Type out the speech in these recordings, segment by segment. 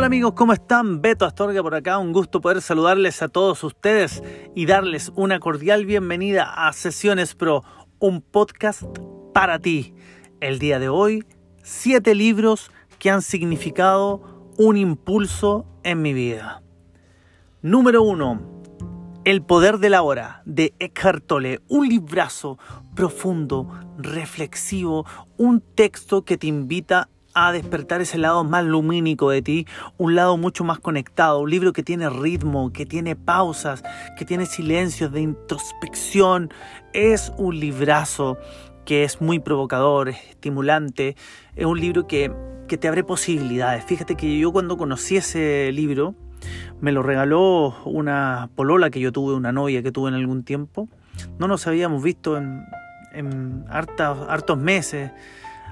Hola amigos, ¿cómo están? Beto Astorga por acá, un gusto poder saludarles a todos ustedes y darles una cordial bienvenida a Sesiones Pro, un podcast para ti. El día de hoy, siete libros que han significado un impulso en mi vida. Número uno, El poder de la hora de Eckhart Tolle, un librazo profundo, reflexivo, un texto que te invita a despertar ese lado más lumínico de ti, un lado mucho más conectado, un libro que tiene ritmo, que tiene pausas, que tiene silencios de introspección. Es un librazo que es muy provocador, estimulante, es un libro que, que te abre posibilidades. Fíjate que yo cuando conocí ese libro, me lo regaló una polola que yo tuve, una novia que tuve en algún tiempo. No nos habíamos visto en, en hartos meses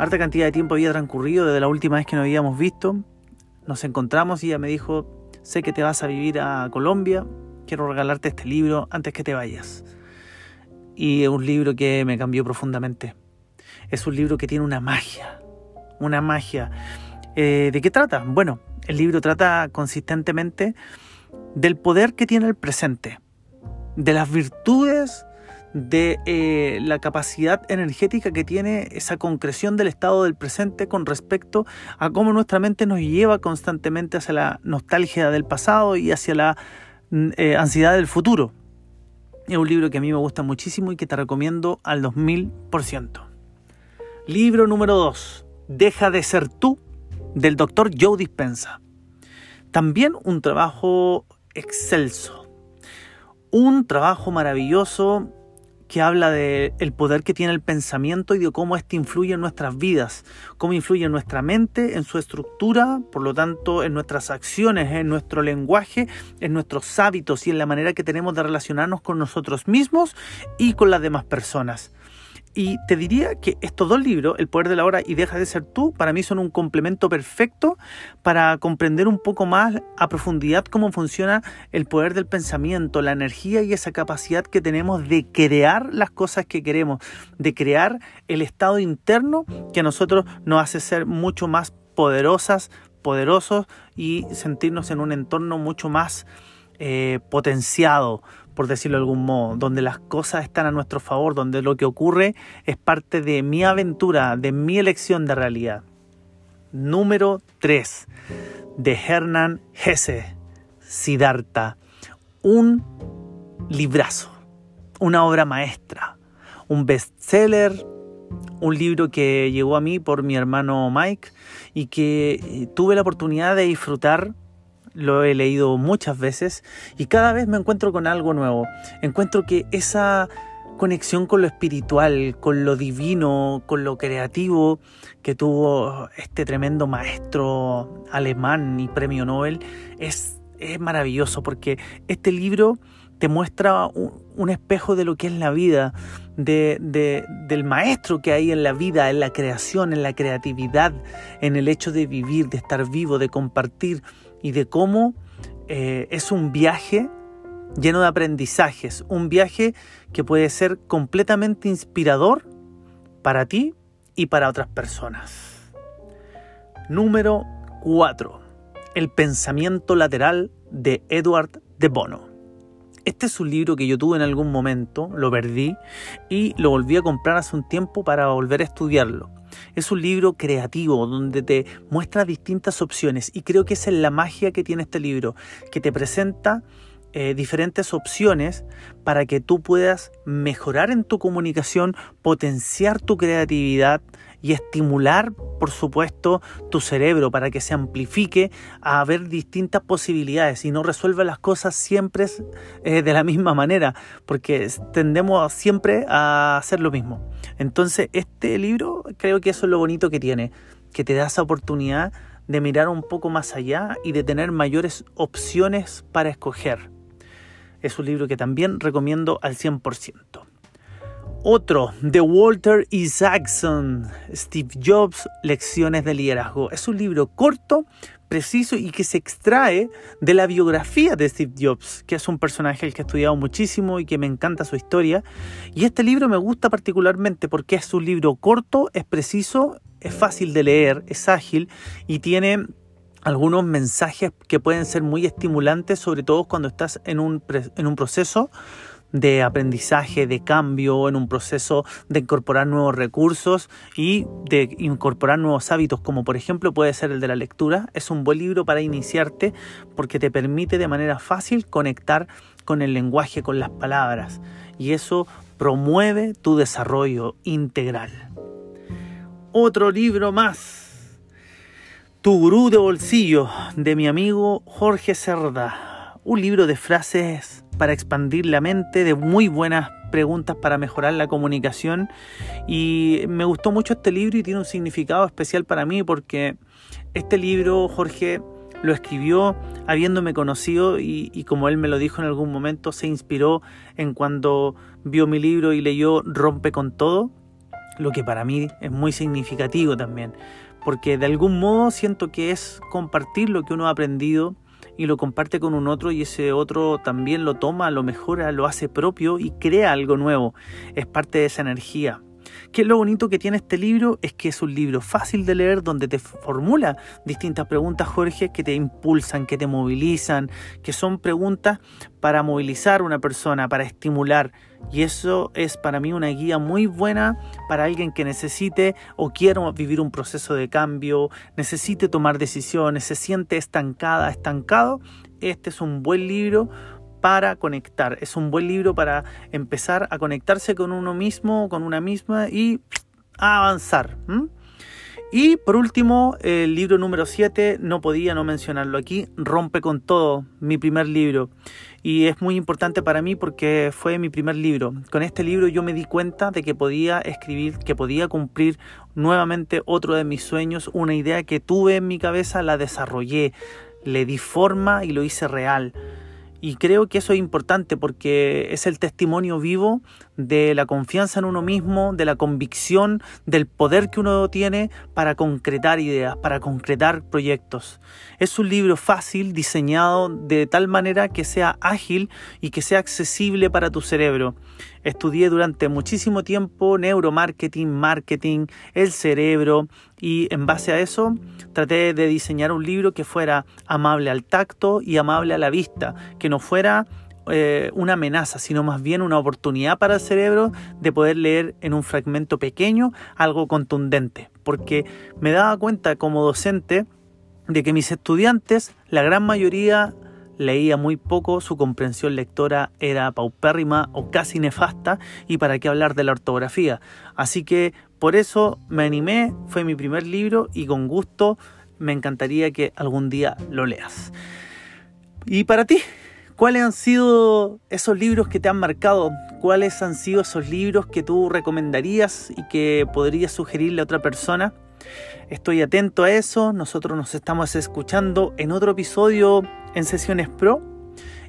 harta cantidad de tiempo había transcurrido desde la última vez que nos habíamos visto. Nos encontramos y ella me dijo, sé que te vas a vivir a Colombia, quiero regalarte este libro antes que te vayas. Y es un libro que me cambió profundamente. Es un libro que tiene una magia, una magia. Eh, ¿De qué trata? Bueno, el libro trata consistentemente del poder que tiene el presente, de las virtudes de eh, la capacidad energética que tiene esa concreción del estado del presente con respecto a cómo nuestra mente nos lleva constantemente hacia la nostalgia del pasado y hacia la mm, eh, ansiedad del futuro. Es un libro que a mí me gusta muchísimo y que te recomiendo al 2000%. Libro número 2. Deja de ser tú, del doctor Joe Dispensa. También un trabajo excelso. Un trabajo maravilloso que habla del el poder que tiene el pensamiento y de cómo éste influye en nuestras vidas, cómo influye en nuestra mente, en su estructura, por lo tanto en nuestras acciones, en nuestro lenguaje, en nuestros hábitos y en la manera que tenemos de relacionarnos con nosotros mismos y con las demás personas. Y te diría que estos dos libros, El poder de la hora y Deja de ser tú, para mí son un complemento perfecto para comprender un poco más a profundidad cómo funciona el poder del pensamiento, la energía y esa capacidad que tenemos de crear las cosas que queremos, de crear el estado interno que a nosotros nos hace ser mucho más poderosas, poderosos y sentirnos en un entorno mucho más eh, potenciado, por decirlo de algún modo, donde las cosas están a nuestro favor, donde lo que ocurre es parte de mi aventura, de mi elección de realidad. Número 3, de Hernán Hesse, Siddhartha. Un librazo, una obra maestra, un bestseller, un libro que llegó a mí por mi hermano Mike y que eh, tuve la oportunidad de disfrutar lo he leído muchas veces y cada vez me encuentro con algo nuevo. Encuentro que esa conexión con lo espiritual, con lo divino, con lo creativo que tuvo este tremendo maestro alemán y premio Nobel es, es maravilloso porque este libro te muestra un, espejo de lo que es la vida, de, del maestro que hay en la vida, en la creación, en la creatividad, en el hecho de vivir, de estar vivo, de compartir y de cómo eh, es un viaje lleno de aprendizajes, un viaje que puede ser completamente inspirador para ti y para otras personas. Número 4. El pensamiento lateral de Edward de Bono. Este es un libro que yo tuve en algún momento, lo perdí y lo volví a comprar hace un tiempo para volver a estudiarlo. Es un libro creativo donde te muestra distintas opciones y creo que esa es la magia que tiene este libro, que te presenta eh, diferentes opciones para que tú puedas mejorar en tu comunicación, potenciar tu creatividad y estimular, por supuesto, tu cerebro para que se amplifique a ver distintas posibilidades y no resuelva las cosas siempre de la misma manera, porque tendemos siempre a hacer lo mismo. Entonces, este libro creo que eso es lo bonito que tiene, que te da esa oportunidad de mirar un poco más allá y de tener mayores opciones para escoger. Es un libro que también recomiendo al 100%. Otro, de Walter Isaacson, Steve Jobs, Lecciones de Liderazgo. Es un libro corto, preciso y que se extrae de la biografía de Steve Jobs, que es un personaje al que he estudiado muchísimo y que me encanta su historia. Y este libro me gusta particularmente porque es un libro corto, es preciso, es fácil de leer, es ágil y tiene algunos mensajes que pueden ser muy estimulantes, sobre todo cuando estás en un, en un proceso de aprendizaje, de cambio, en un proceso de incorporar nuevos recursos y de incorporar nuevos hábitos, como por ejemplo puede ser el de la lectura. Es un buen libro para iniciarte porque te permite de manera fácil conectar con el lenguaje, con las palabras y eso promueve tu desarrollo integral. Otro libro más. Tu gurú de bolsillo de mi amigo Jorge Cerda. Un libro de frases para expandir la mente, de muy buenas preguntas para mejorar la comunicación. Y me gustó mucho este libro y tiene un significado especial para mí porque este libro Jorge lo escribió habiéndome conocido y, como él me lo dijo en algún momento, se inspiró en cuando vio mi libro y leyó Rompe con todo, lo que para mí es muy significativo también, porque de algún modo siento que es compartir lo que uno ha aprendido y lo comparte con un otro y ese otro también lo toma, lo mejora, lo hace propio y crea algo nuevo. Es parte de esa energía. Que lo bonito que tiene este libro es que es un libro fácil de leer donde te formula distintas preguntas, Jorge, que te impulsan, que te movilizan, que son preguntas para movilizar a una persona, para estimular. Y eso es para mí una guía muy buena para alguien que necesite o quiera vivir un proceso de cambio, necesite tomar decisiones, se siente estancada, estancado. Este es un buen libro para conectar. Es un buen libro para empezar a conectarse con uno mismo, con una misma y avanzar. Y por último, el libro número 7, no podía no mencionarlo aquí, Rompe con todo, mi primer libro. Y es muy importante para mí porque fue mi primer libro. Con este libro yo me di cuenta de que podía escribir, que podía cumplir nuevamente otro de mis sueños, una idea que tuve en mi cabeza, la desarrollé, le di forma y lo hice real. Y creo que eso es importante porque es el testimonio vivo de la confianza en uno mismo, de la convicción, del poder que uno tiene para concretar ideas, para concretar proyectos. Es un libro fácil, diseñado de tal manera que sea ágil y que sea accesible para tu cerebro. Estudié durante muchísimo tiempo neuromarketing, marketing, el cerebro y en base a eso traté de diseñar un libro que fuera amable al tacto y amable a la vista, que no fuera eh, una amenaza, sino más bien una oportunidad para el cerebro de poder leer en un fragmento pequeño algo contundente, porque me daba cuenta como docente de que mis estudiantes, la gran mayoría leía muy poco, su comprensión lectora era paupérrima o casi nefasta y para qué hablar de la ortografía. Así que por eso me animé, fue mi primer libro y con gusto me encantaría que algún día lo leas. ¿Y para ti? ¿Cuáles han sido esos libros que te han marcado? ¿Cuáles han sido esos libros que tú recomendarías y que podrías sugerirle a otra persona? Estoy atento a eso. Nosotros nos estamos escuchando en otro episodio en Sesiones Pro.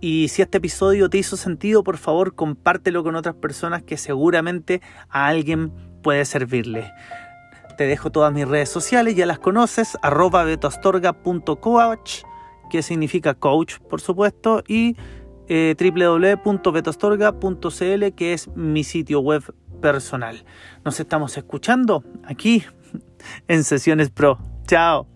Y si este episodio te hizo sentido, por favor compártelo con otras personas que seguramente a alguien puede servirle. Te dejo todas mis redes sociales, ya las conoces, arroba betoastorga.coach, que significa coach, por supuesto, y eh, www.betostorga.cl, que es mi sitio web personal. Nos estamos escuchando aquí en Sesiones Pro. Chao.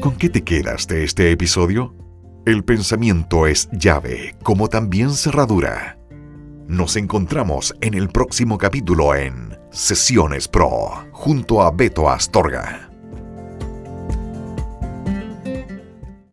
¿Con qué te quedas de este episodio? El pensamiento es llave, como también cerradura. Nos encontramos en el próximo capítulo en Sesiones Pro, junto a Beto Astorga.